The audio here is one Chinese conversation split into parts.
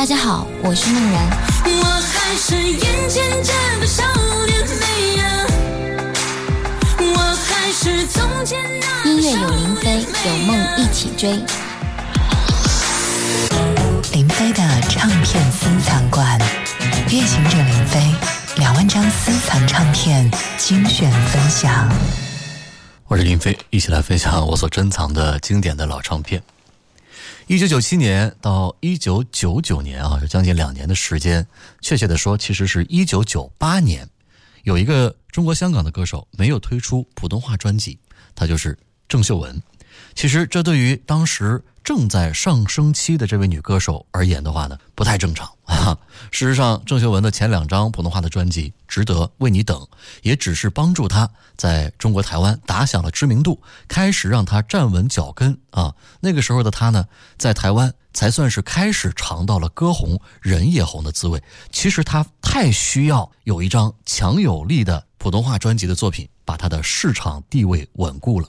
大家好，我是梦然。我还是眼前这个少年美呀，我还是从前那音乐有林飞，有梦一起追。林飞的唱片私藏馆，夜行者林飞两万张私藏唱片精选分享。我是林飞，一起来分享我所珍藏的经典的老唱片。一九九七年到一九九九年啊，有将近两年的时间。确切的说，其实是一九九八年，有一个中国香港的歌手没有推出普通话专辑，他就是郑秀文。其实这对于当时正在上升期的这位女歌手而言的话呢，不太正常啊。事实上，郑秀文的前两张普通话的专辑《值得为你等》，也只是帮助她在中国台湾打响了知名度，开始让她站稳脚跟啊。那个时候的她呢，在台湾才算是开始尝到了歌红人也红的滋味。其实她太需要有一张强有力的普通话专辑的作品，把她的市场地位稳固了。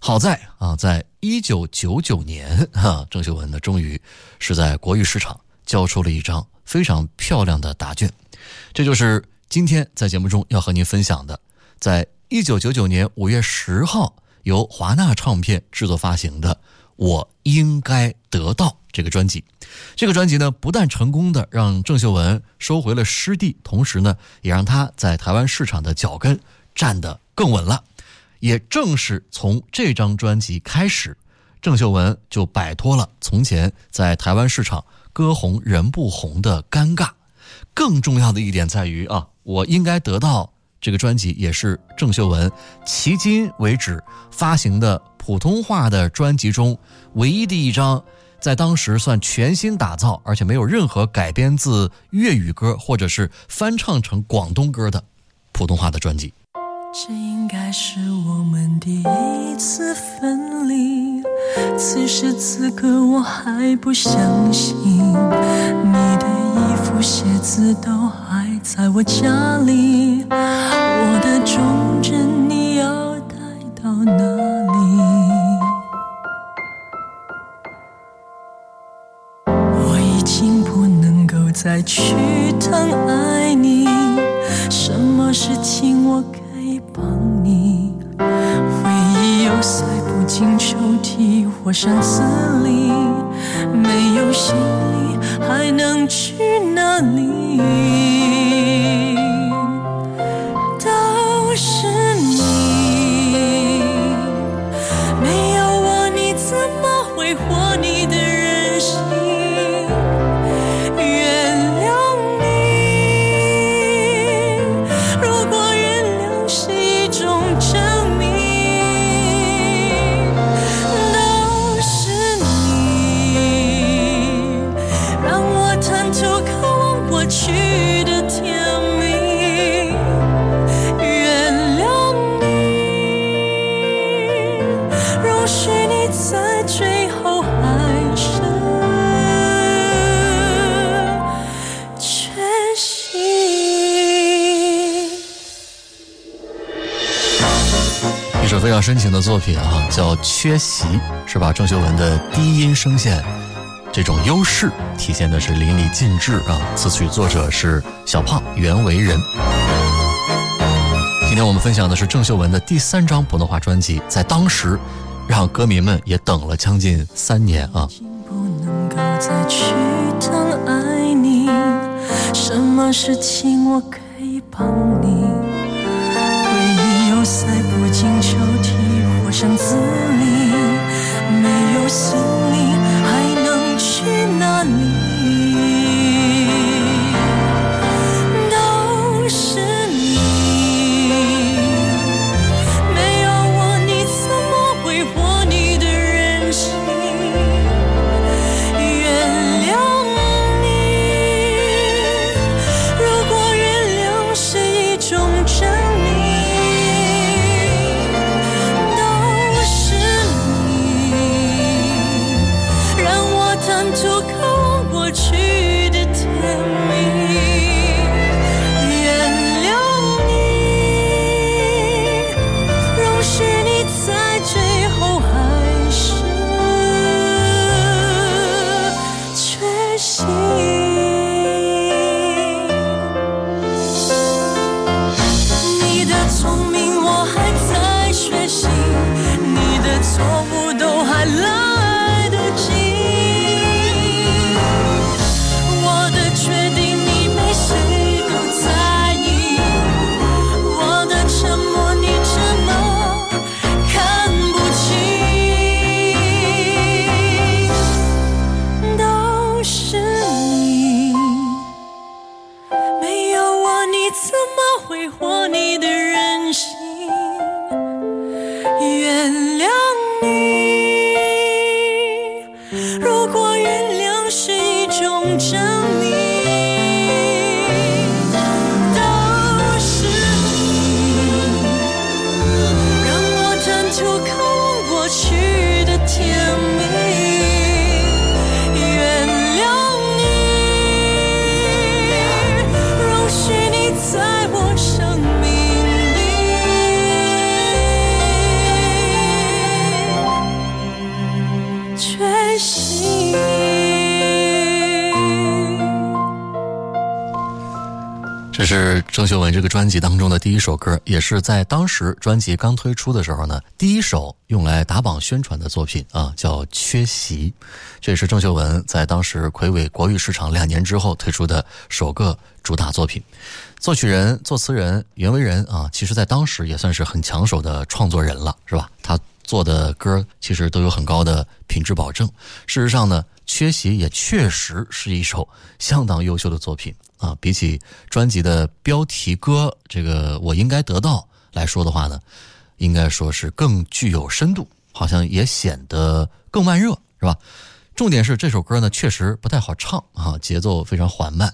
好在啊，在一九九九年，哈，郑秀文呢，终于是在国语市场交出了一张非常漂亮的答卷。这就是今天在节目中要和您分享的，在一九九九年五月十号由华纳唱片制作发行的《我应该得到》这个专辑。这个专辑呢，不但成功的让郑秀文收回了失地，同时呢，也让她在台湾市场的脚跟站得更稳了。也正是从这张专辑开始，郑秀文就摆脱了从前在台湾市场歌红人不红的尴尬。更重要的一点在于啊，我应该得到这个专辑，也是郑秀文迄今为止发行的普通话的专辑中唯一的一张，在当时算全新打造，而且没有任何改编自粤语歌或者是翻唱成广东歌的普通话的专辑。这应该是我们第一次分离。此时此刻，我还不相信你的衣服、鞋子都还在我家里。我的忠贞，你要带到哪里？我已经不能够再去疼爱你，什么事情我可帮你？回忆又塞不进抽屉或箱子里，没有行李还能去哪里？许你在最后还是缺席。一首非常深情的作品啊，叫《缺席》，是把郑秀文的低音声线这种优势体现的是淋漓尽致啊。词曲作者是小胖袁惟仁。今天我们分享的是郑秀文的第三张普通话专辑，在当时让歌迷们也等了将近三年啊。已经不能够再去疼爱你，什么事情我可以帮你？回忆又塞不进抽屉或箱子里，没有行李还能去哪里？这个专辑当中的第一首歌，也是在当时专辑刚推出的时候呢，第一首用来打榜宣传的作品啊，叫《缺席》。这也是郑秀文在当时魁伟国语市场两年之后推出的首个主打作品。作曲人、作词人袁惟仁啊，其实在当时也算是很抢手的创作人了，是吧？他做的歌其实都有很高的品质保证。事实上呢，《缺席》也确实是一首相当优秀的作品。啊，比起专辑的标题歌“这个我应该得到”来说的话呢，应该说是更具有深度，好像也显得更慢热，是吧？重点是这首歌呢，确实不太好唱啊，节奏非常缓慢，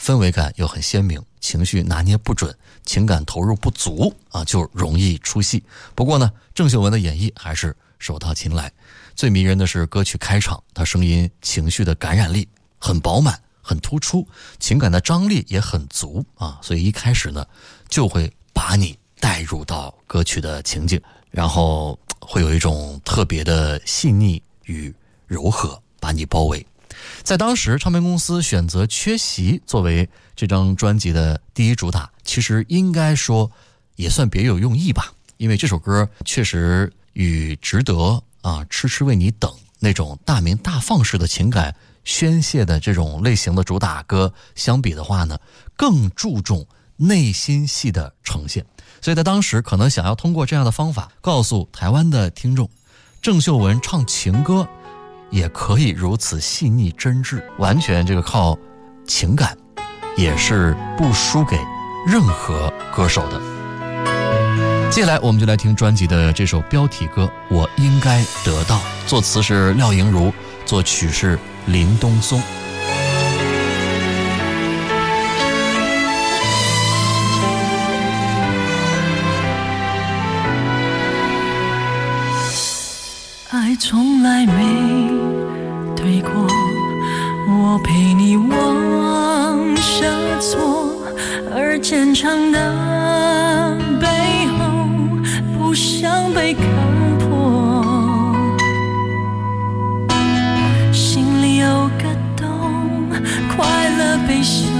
氛围感又很鲜明，情绪拿捏不准，情感投入不足啊，就容易出戏。不过呢，郑秀文的演绎还是手到擒来。最迷人的是歌曲开场，她声音情绪的感染力很饱满。很突出，情感的张力也很足啊，所以一开始呢，就会把你带入到歌曲的情景，然后会有一种特别的细腻与柔和把你包围。在当时，唱片公司选择《缺席》作为这张专辑的第一主打，其实应该说也算别有用意吧，因为这首歌确实与《值得》啊，《痴痴为你等》那种大鸣大放式的情感。宣泄的这种类型的主打歌相比的话呢，更注重内心戏的呈现，所以在当时可能想要通过这样的方法告诉台湾的听众，郑秀文唱情歌也可以如此细腻真挚，完全这个靠情感，也是不输给任何歌手的。接下来我们就来听专辑的这首标题歌《我应该得到》，作词是廖莹如，作曲是。林东松，爱从来没对过，我陪你往下错，而坚强的 peixe.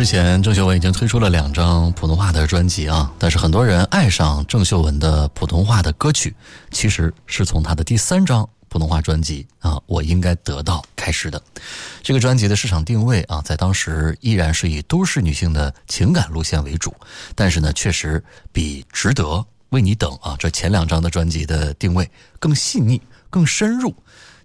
之前郑秀文已经推出了两张普通话的专辑啊，但是很多人爱上郑秀文的普通话的歌曲，其实是从她的第三张普通话专辑啊《我应该得到》开始的。这个专辑的市场定位啊，在当时依然是以都市女性的情感路线为主，但是呢，确实比《值得》《为你等》啊这前两张的专辑的定位更细腻、更深入。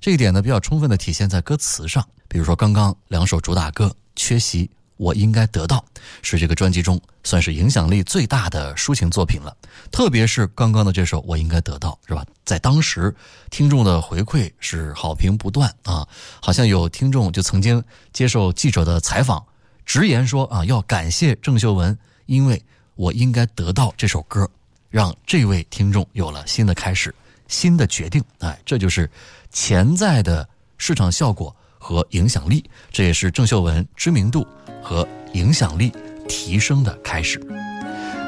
这一点呢，比较充分的体现在歌词上，比如说刚刚两首主打歌《缺席》。我应该得到，是这个专辑中算是影响力最大的抒情作品了。特别是刚刚的这首《我应该得到》，是吧？在当时，听众的回馈是好评不断啊。好像有听众就曾经接受记者的采访，直言说啊，要感谢郑秀文，因为我应该得到这首歌，让这位听众有了新的开始、新的决定。哎，这就是潜在的市场效果和影响力，这也是郑秀文知名度。和影响力提升的开始。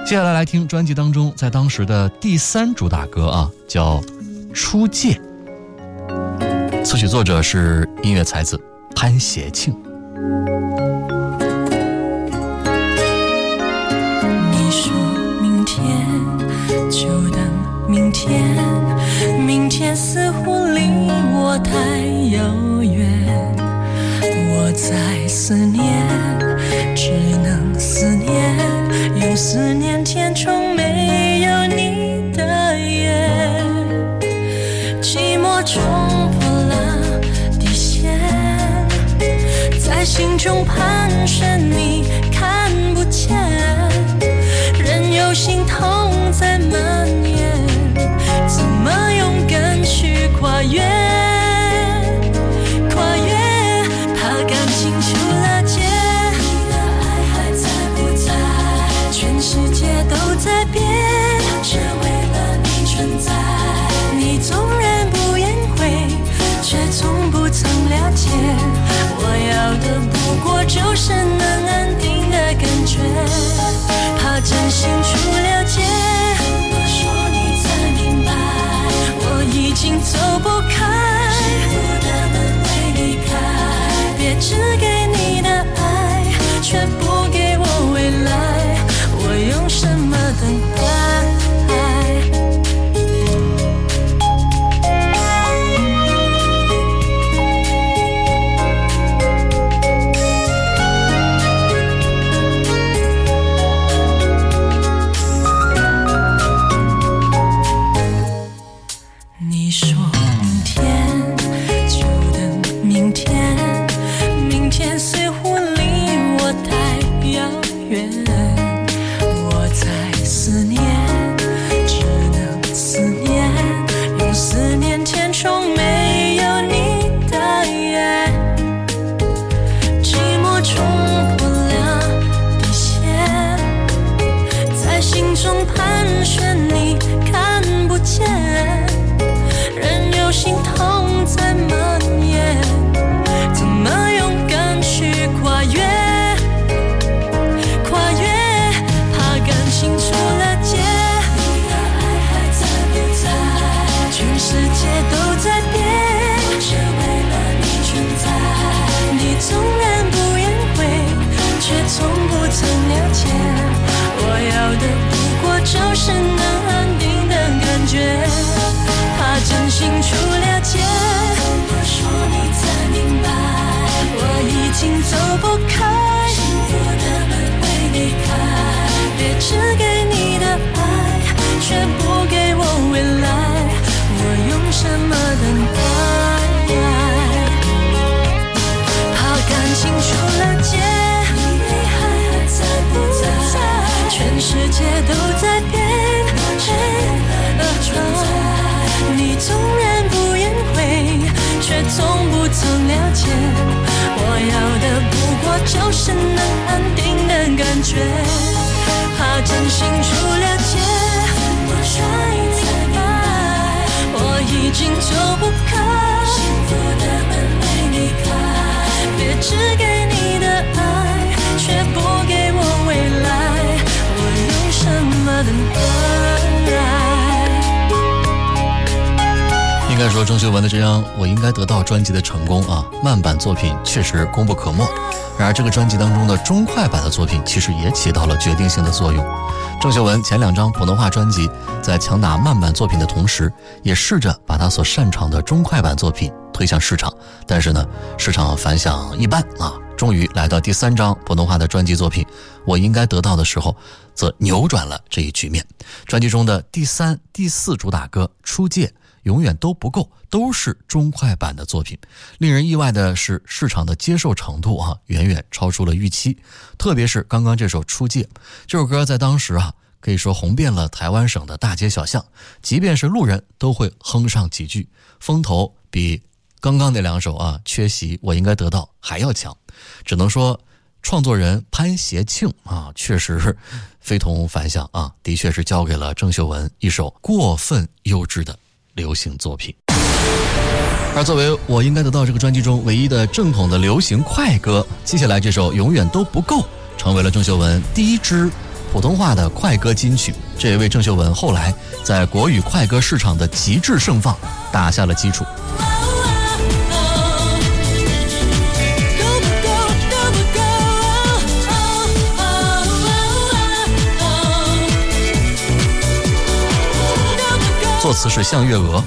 接下来来听专辑当中，在当时的第三主打歌啊，叫《出界》，词曲作者是音乐才子潘协庆。应该说，郑秀文的这张《我应该得到》专辑的成功啊，慢版作品确实功不可没。然而，这个专辑当中的中快版的作品，其实也起到了决定性的作用。郑秀文前两张普通话专辑在强打慢版作品的同时，也试着把他所擅长的中快版作品推向市场，但是呢，市场反响一般啊。终于来到第三张普通话的专辑作品《我应该得到》的时候，则扭转了这一局面。专辑中的第三、第四主打歌《出界》。永远都不够，都是中快版的作品。令人意外的是，市场的接受程度啊，远远超出了预期。特别是刚刚这首《出界》，这首歌在当时啊，可以说红遍了台湾省的大街小巷，即便是路人都会哼上几句，风头比刚刚那两首啊，《缺席》我应该得到还要强。只能说，创作人潘协庆啊，确实非同凡响啊，的确是交给了郑秀文一首过分优质的。流行作品，而作为我应该得到这个专辑中唯一的正统的流行快歌，接下来这首永远都不够，成为了郑秀文第一支普通话的快歌金曲，这也为郑秀文后来在国语快歌市场的极致盛放打下了基础。作词是向月娥。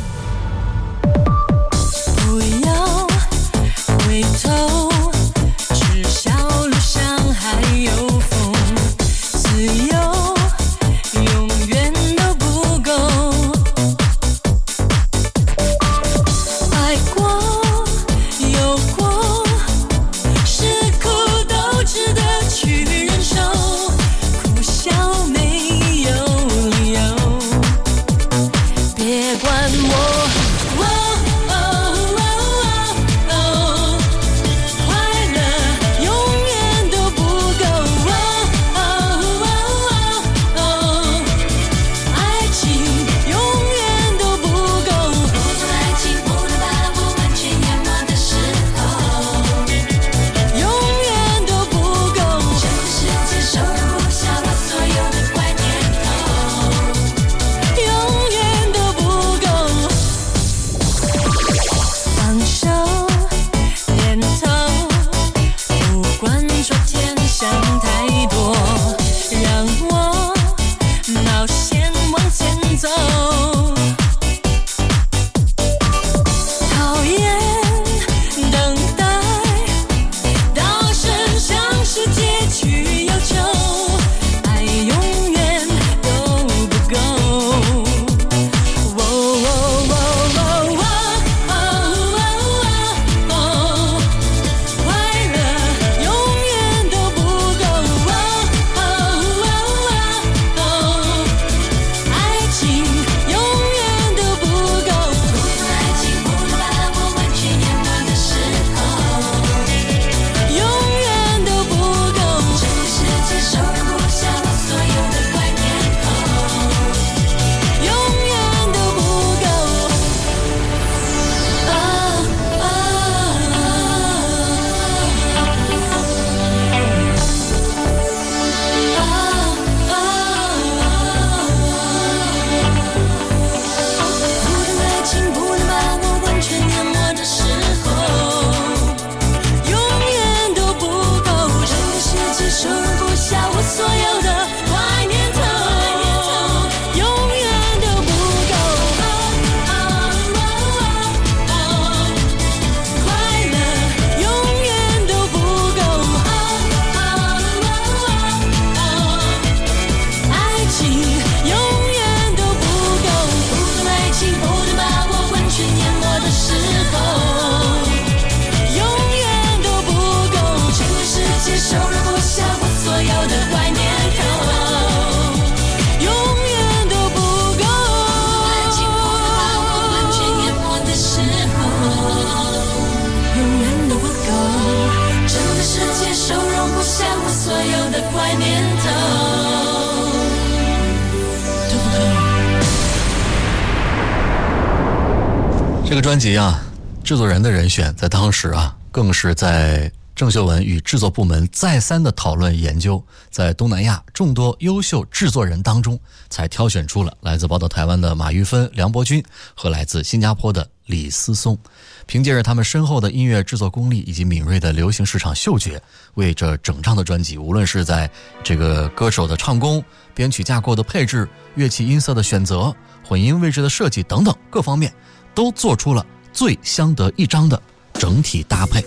这个专辑啊，制作人的人选在当时啊，更是在郑秀文与制作部门再三的讨论研究，在东南亚众多优秀制作人当中，才挑选出了来自宝岛台湾的马玉芬、梁伯君和来自新加坡的李思松。凭借着他们深厚的音乐制作功力以及敏锐的流行市场嗅觉，为这整张的专辑，无论是在这个歌手的唱功、编曲架构的配置、乐器音色的选择、混音位置的设计等等各方面，都做出了最相得益彰的整体搭配。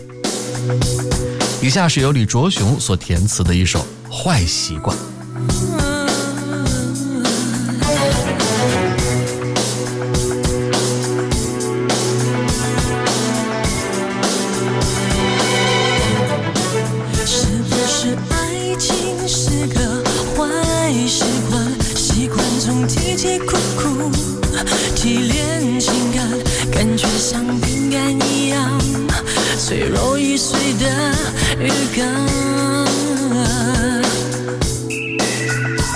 以下是由李卓雄所填词的一首《坏习惯》。脆弱易碎的鱼缸。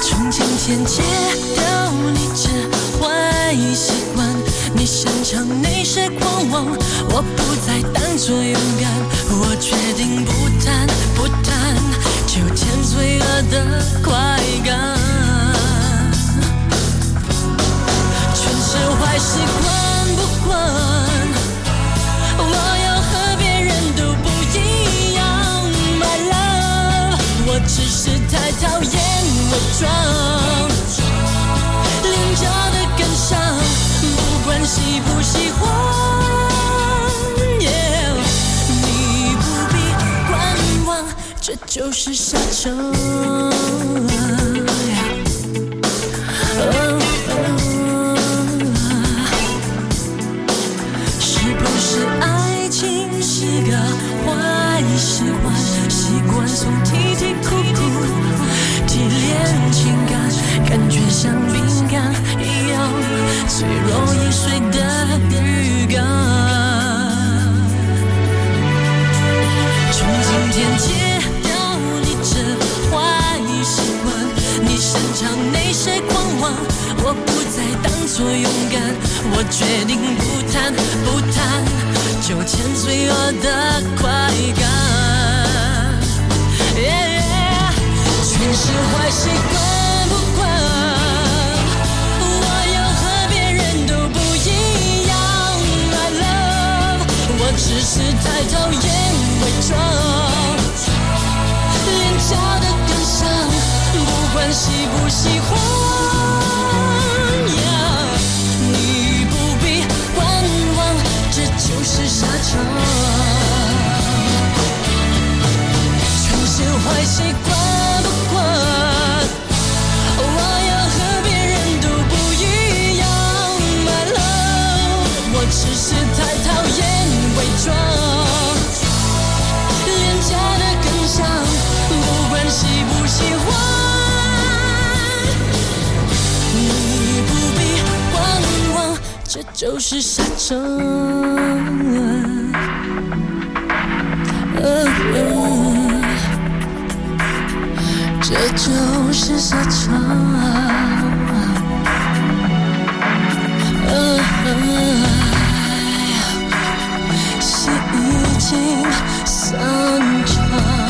从今天戒掉你这坏习惯，你擅长那些狂妄，我不再当作勇敢。我决定不谈不谈纠缠罪恶的快感，全是坏习惯厌伪装，廉价的感伤，不管喜不喜欢。Yeah，你不必观望，这就是沙场。是沙场。这就是沙场。戏已经散场。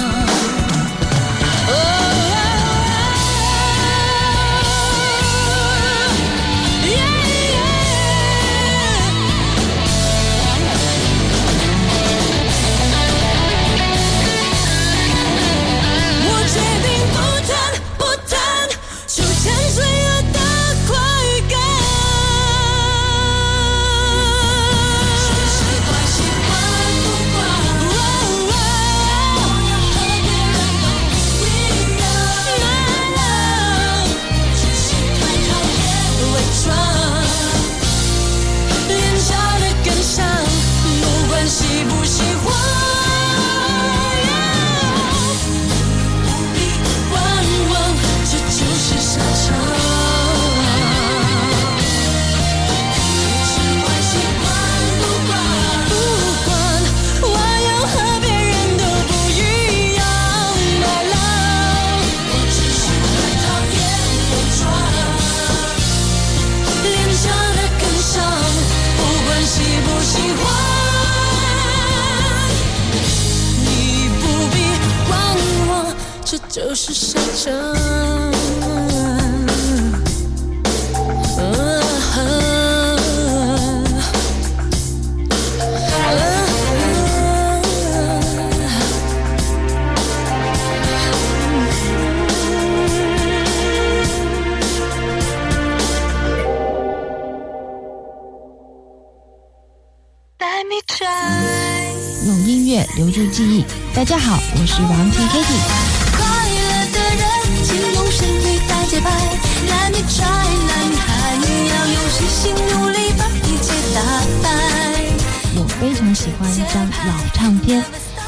用音乐留住记忆。大家好，我是王婷 Kitty。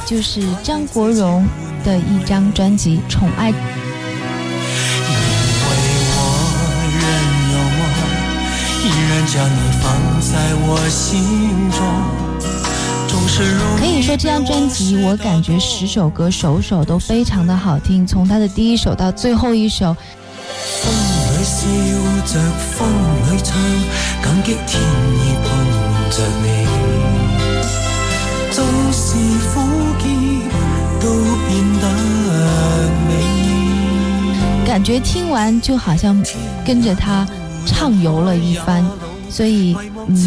就是张国荣的一张专辑《宠爱》。因为我仍有梦，依然将你放在我心中。总是如可以说这张专辑，我感觉十首歌首首都非常的好听，从它的第一首到最后一首，风里笑着，风里唱，感激天意碰着你。感觉听完就好像跟着他畅游了一番，所以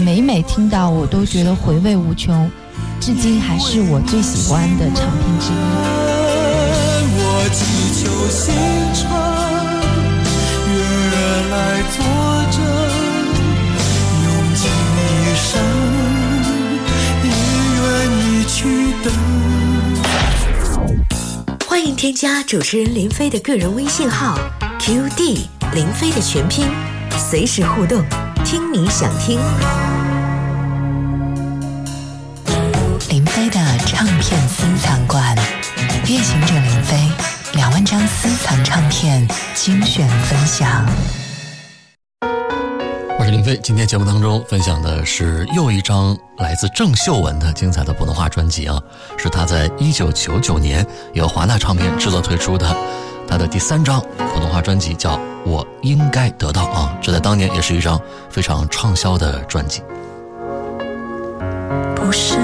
每每听到我都觉得回味无穷，至今还是我最喜欢的唱片之一。欢迎添加主持人林飞的个人微信号 QD 林飞的全拼，随时互动，听你想听。林飞的唱片私藏馆，夜行者林飞两万张私藏唱片精选分享。林飞，今天节目当中分享的是又一张来自郑秀文的精彩的普通话专辑啊，是他在一九九九年由华纳唱片制作推出的，他的第三张普通话专辑叫《我应该得到》啊，这在当年也是一张非常畅销的专辑。不是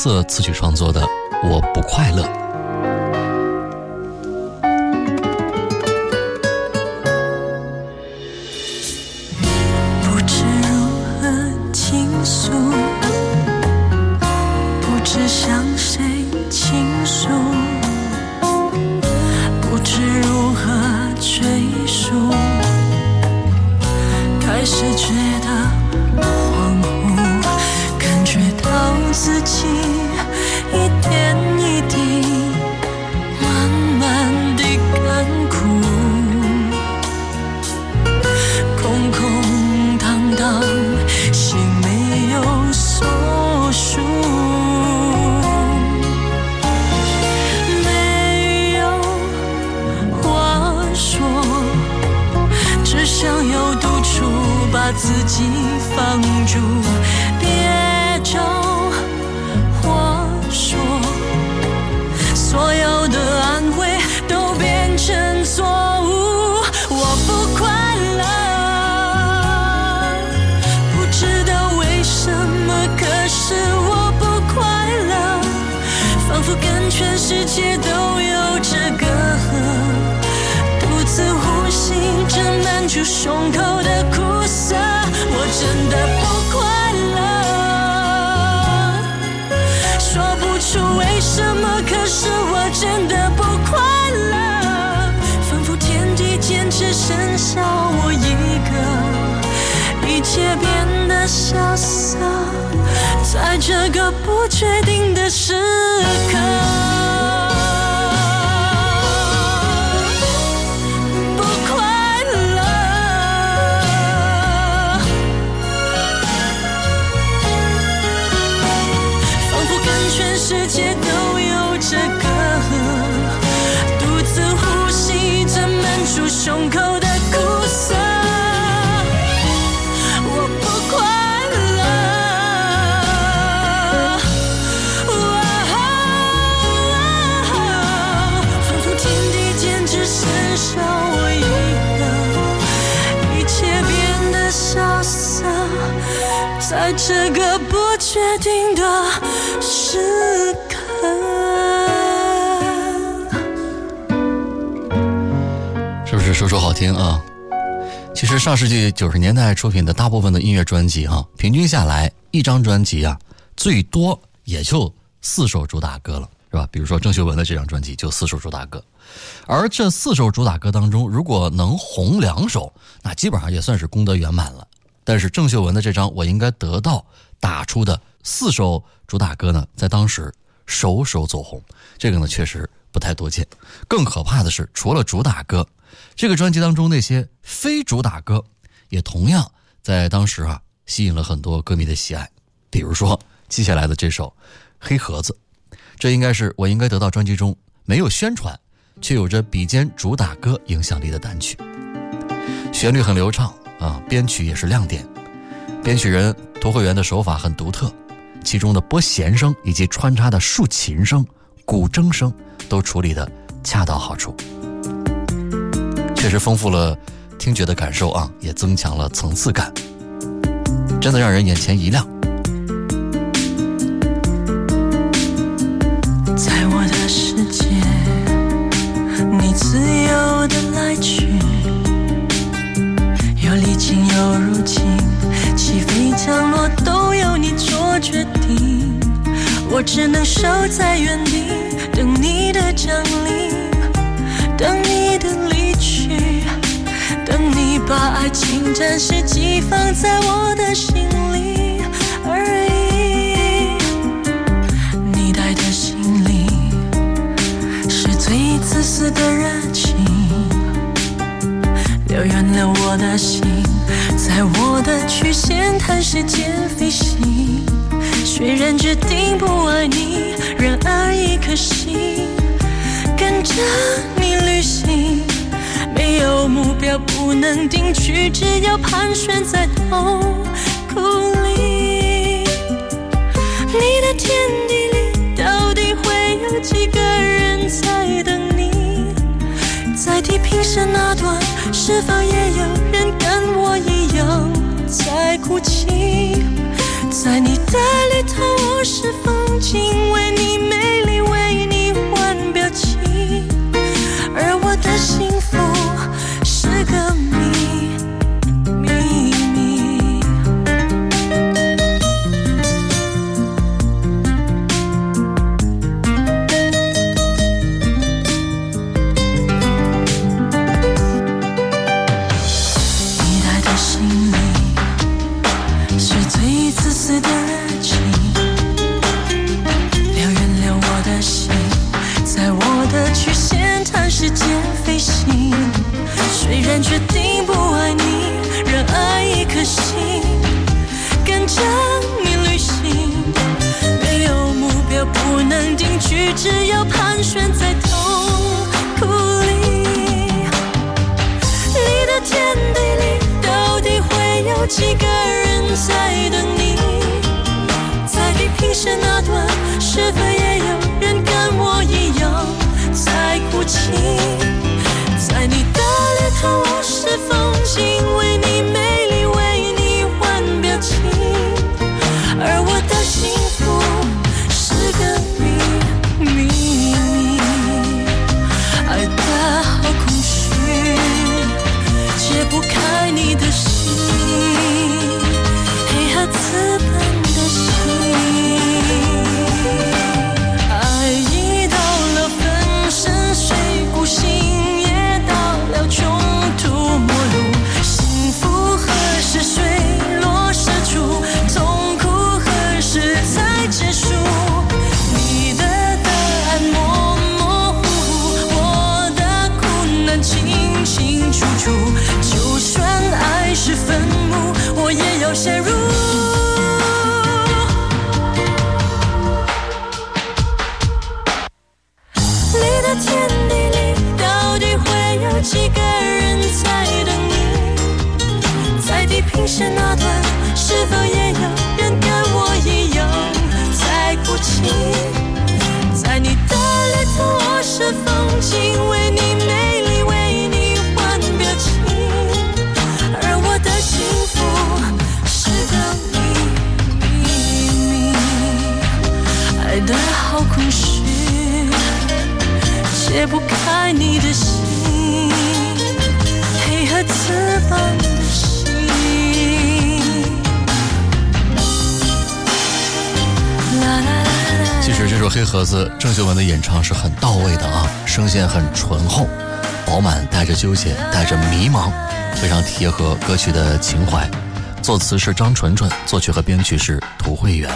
深白色词曲创作的《我不快乐》。胸口听啊？其实上世纪九十年代出品的大部分的音乐专辑哈、平均下来一张专辑啊，最多也就四首主打歌了，是吧？比如说郑秀文的这张专辑就四首主打歌，而这四首主打歌当中，如果能红两首，那基本上也算是功德圆满了。但是郑秀文的这张《我应该得到》打出的四首主打歌呢，在当时首首走红，这个呢确实不太多见。更可怕的是，除了主打歌，这个专辑当中那些非主打歌，也同样在当时啊吸引了很多歌迷的喜爱。比如说接下来的这首《黑盒子》，这应该是我应该得到专辑中没有宣传，却有着比肩主打歌影响力的单曲。旋律很流畅啊，编曲也是亮点。编曲人涂慧源的手法很独特，其中的拨弦声以及穿插的竖琴声、古筝声都处理的恰到好处，确实丰富了听觉的感受啊，也增强了层次感，真的让人眼前一亮。在我的世界，你自由的来去，有历经有如今，起飞降落都由你做决定。我只能守在原地，等你的降临，等你把爱情暂时寄放在我的心里而已。你带的心里是最自私的热情，留远了我的心，在我的曲线探时间飞行。虽然决定不爱你，然而一颗心跟着你旅行，有目标不能定居，只要盘旋在痛苦里。你的天地里到底会有几个人在等你？在地平线那端，是否也有人跟我一样在哭泣？在你的里头，我是风景，为你盒子》，郑秀文的演唱是很到位的啊，声线很醇厚、饱满，带着纠结，带着迷茫，非常贴合歌曲的情怀。作词是张纯纯，作曲和编曲是涂慧源。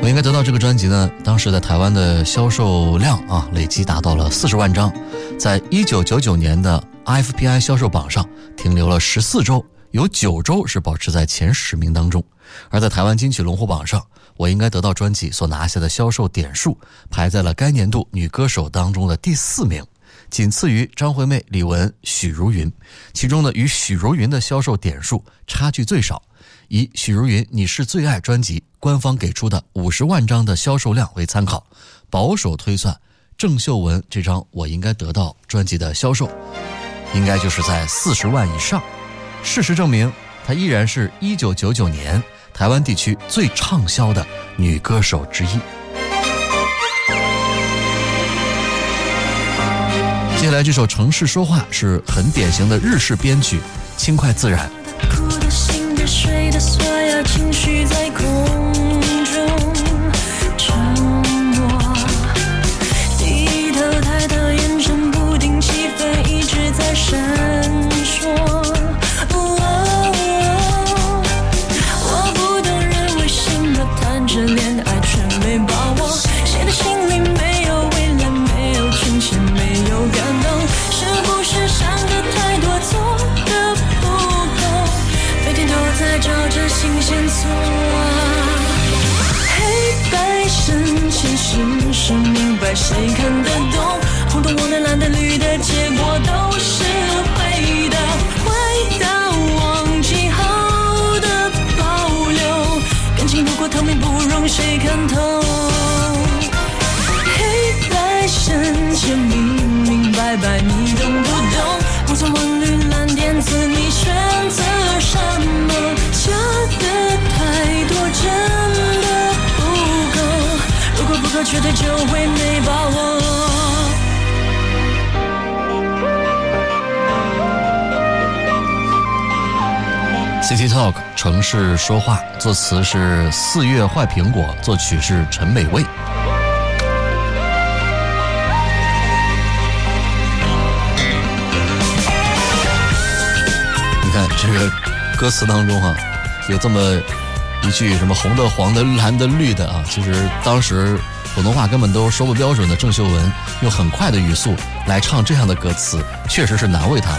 我应该得到这个专辑呢，当时在台湾的销售量啊，累计达到了四十万张，在一九九九年的 IFPI 销售榜上停留了十四周，有九周是保持在前十名当中。而在台湾金曲龙虎榜上，我应该得到专辑所拿下的销售点数排在了该年度女歌手当中的第四名，仅次于张惠妹、李玟、许茹芸。其中呢，与许茹芸的销售点数差距最少。以许茹芸《你是最爱》专辑官方给出的五十万张的销售量为参考，保守推算，郑秀文这张《我应该得到》专辑的销售，应该就是在四十万以上。事实证明，它依然是一九九九年台湾地区最畅销的女歌手之一。接下来这首《城市说话》是很典型的日式编曲，轻快自然。哭的、心的、睡的，所有情绪在哭城市说话，作词是四月坏苹果，作曲是陈美味。你看这个歌词当中哈、有这么一句什么红的、黄的、蓝的、绿的啊，其实当时普通话根本都说不标准的郑秀文，用很快的语速来唱这样的歌词，确实是难为她了。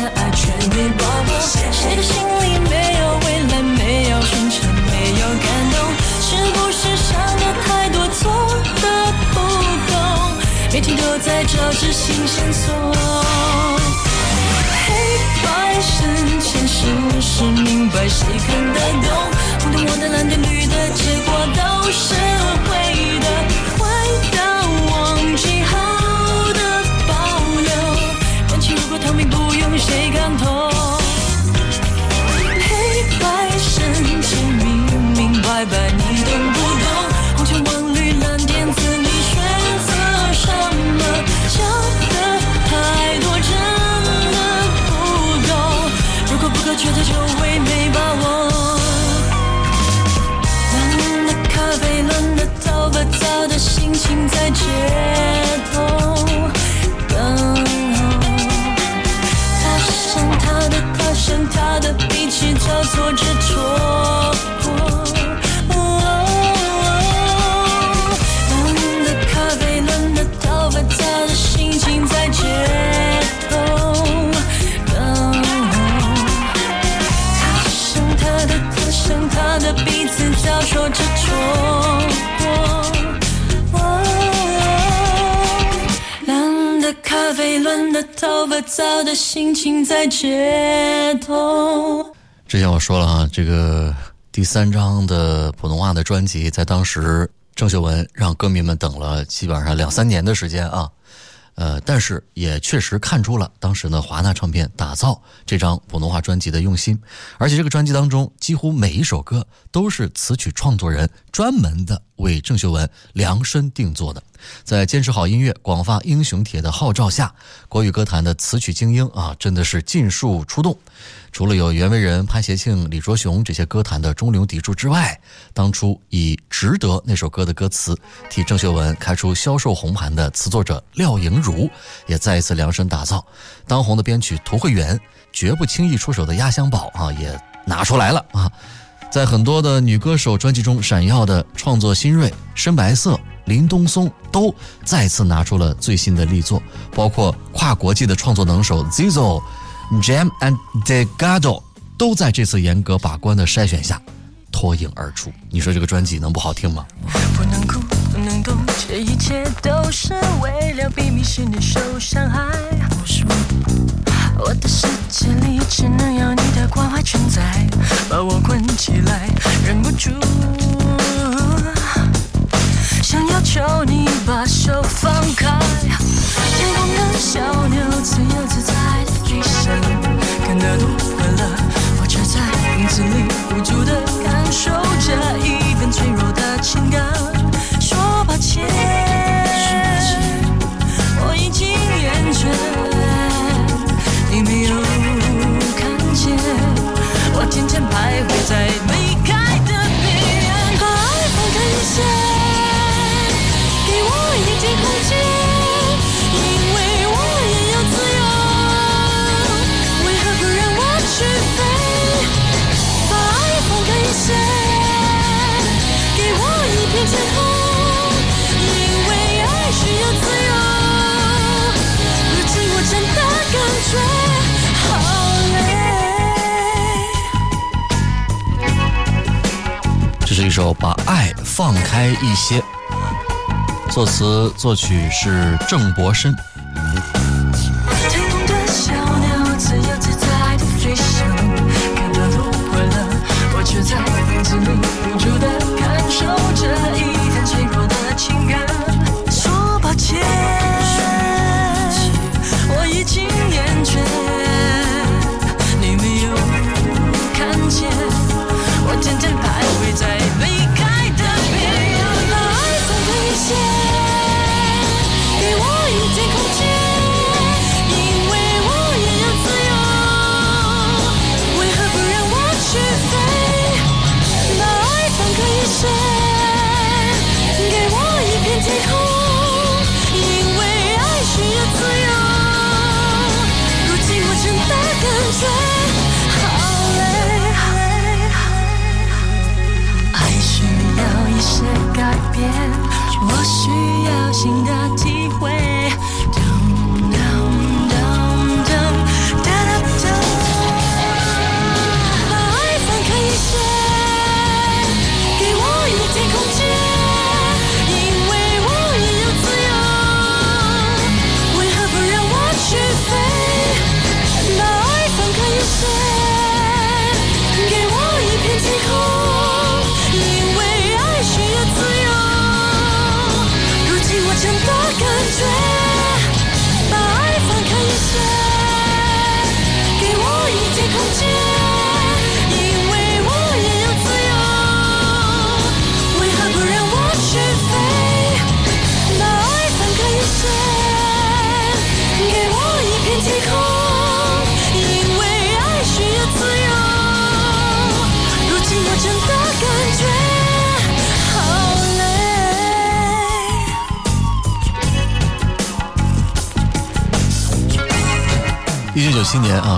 是心生错，黑白深浅，谁是明白？谁看得懂？红的、黄的、蓝的、绿的，结果都是灰。的，彼此交错着戳破。冷的咖啡，冷的头发，糟的心情在街头等候。他想他的，他想他的，彼此交错着戳破。蓝的咖啡，乱的头发，糟的心情在街头。之前我说了啊，这个第三张的普通话的专辑，在当时郑秀文让歌迷们等了基本上两三年的时间啊，呃，但是也确实看出了当时呢华纳唱片打造这张普通话专辑的用心，而且这个专辑当中几乎每一首歌都是词曲创作人专门的为郑秀文量身定做的。在坚持好音乐、广发英雄帖的号召下，国语歌坛的词曲精英啊，真的是尽数出动。除了有袁惟仁、潘协庆、李卓雄这些歌坛的中流砥柱之外，当初以《值得》那首歌的歌词替郑秀文开出销售红盘的词作者廖莹如，也再一次量身打造。当红的编曲涂慧源，绝不轻易出手的压箱宝啊，也拿出来了啊。在很多的女歌手专辑中闪耀的创作新锐深白色、林东松都再次拿出了最新的力作，包括跨国际的创作能手 Zizo、Jam and DeGado，都在这次严格把关的筛选下脱颖而出。你说这个专辑能不好听吗？不能哭，不能动，这一切都是为了避免心里受伤害。不是我，的世界里只能有你的关怀存在，把我困起来，忍不住想要求你把手放开。天空的小作词作曲是郑柏深。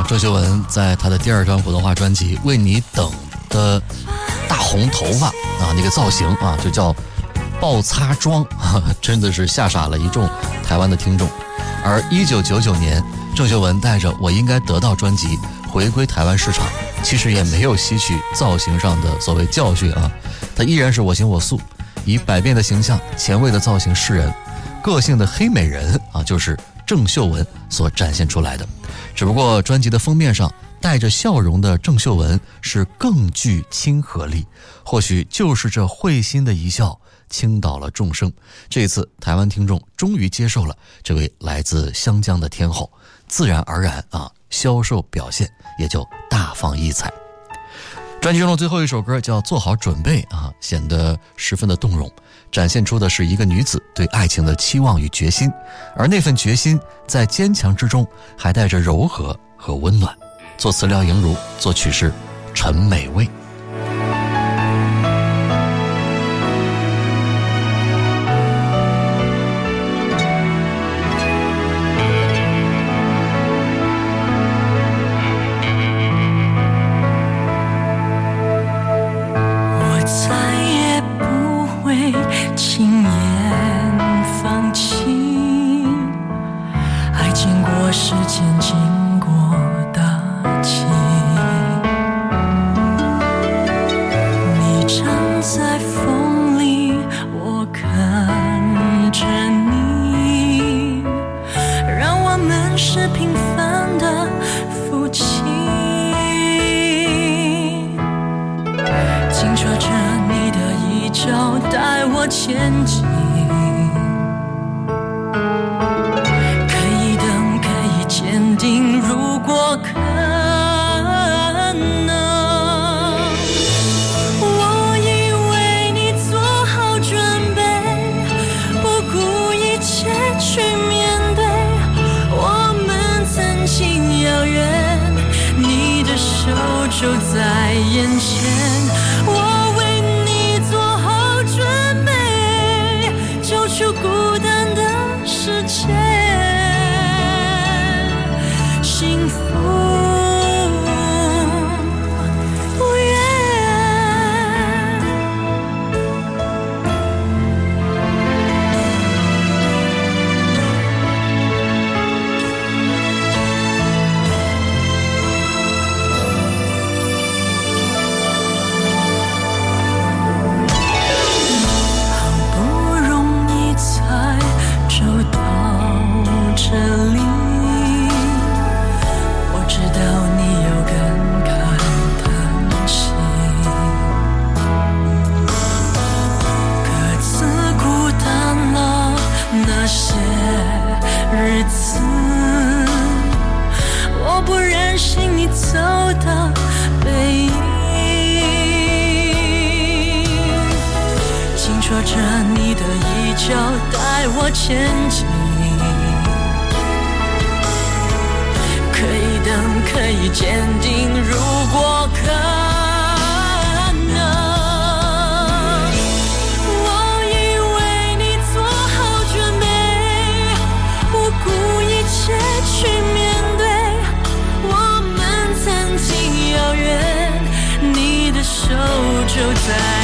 郑秀文在她的第二张普通话专辑《为你等》的大红头发啊，那个造型啊，就叫爆擦妆，真的是吓傻了一众台湾的听众。而一九九九年，郑秀文带着《我应该得到》专辑回归台湾市场，其实也没有吸取造型上的所谓教训啊，她依然是我行我素，以百变的形象、前卫的造型示人，个性的黑美人啊，就是郑秀文所展现出来的。只不过专辑的封面上带着笑容的郑秀文是更具亲和力，或许就是这会心的一笑。倾倒了众生。这次，台湾听众终于接受了这位来自湘江的天后，自然而然啊，销售表现也就大放异彩。专辑中的最后一首歌叫《做好准备》啊，显得十分的动容，展现出的是一个女子对爱情的期望与决心，而那份决心在坚强之中还带着柔和和温暖。作词廖莹如，作曲是陈美味。time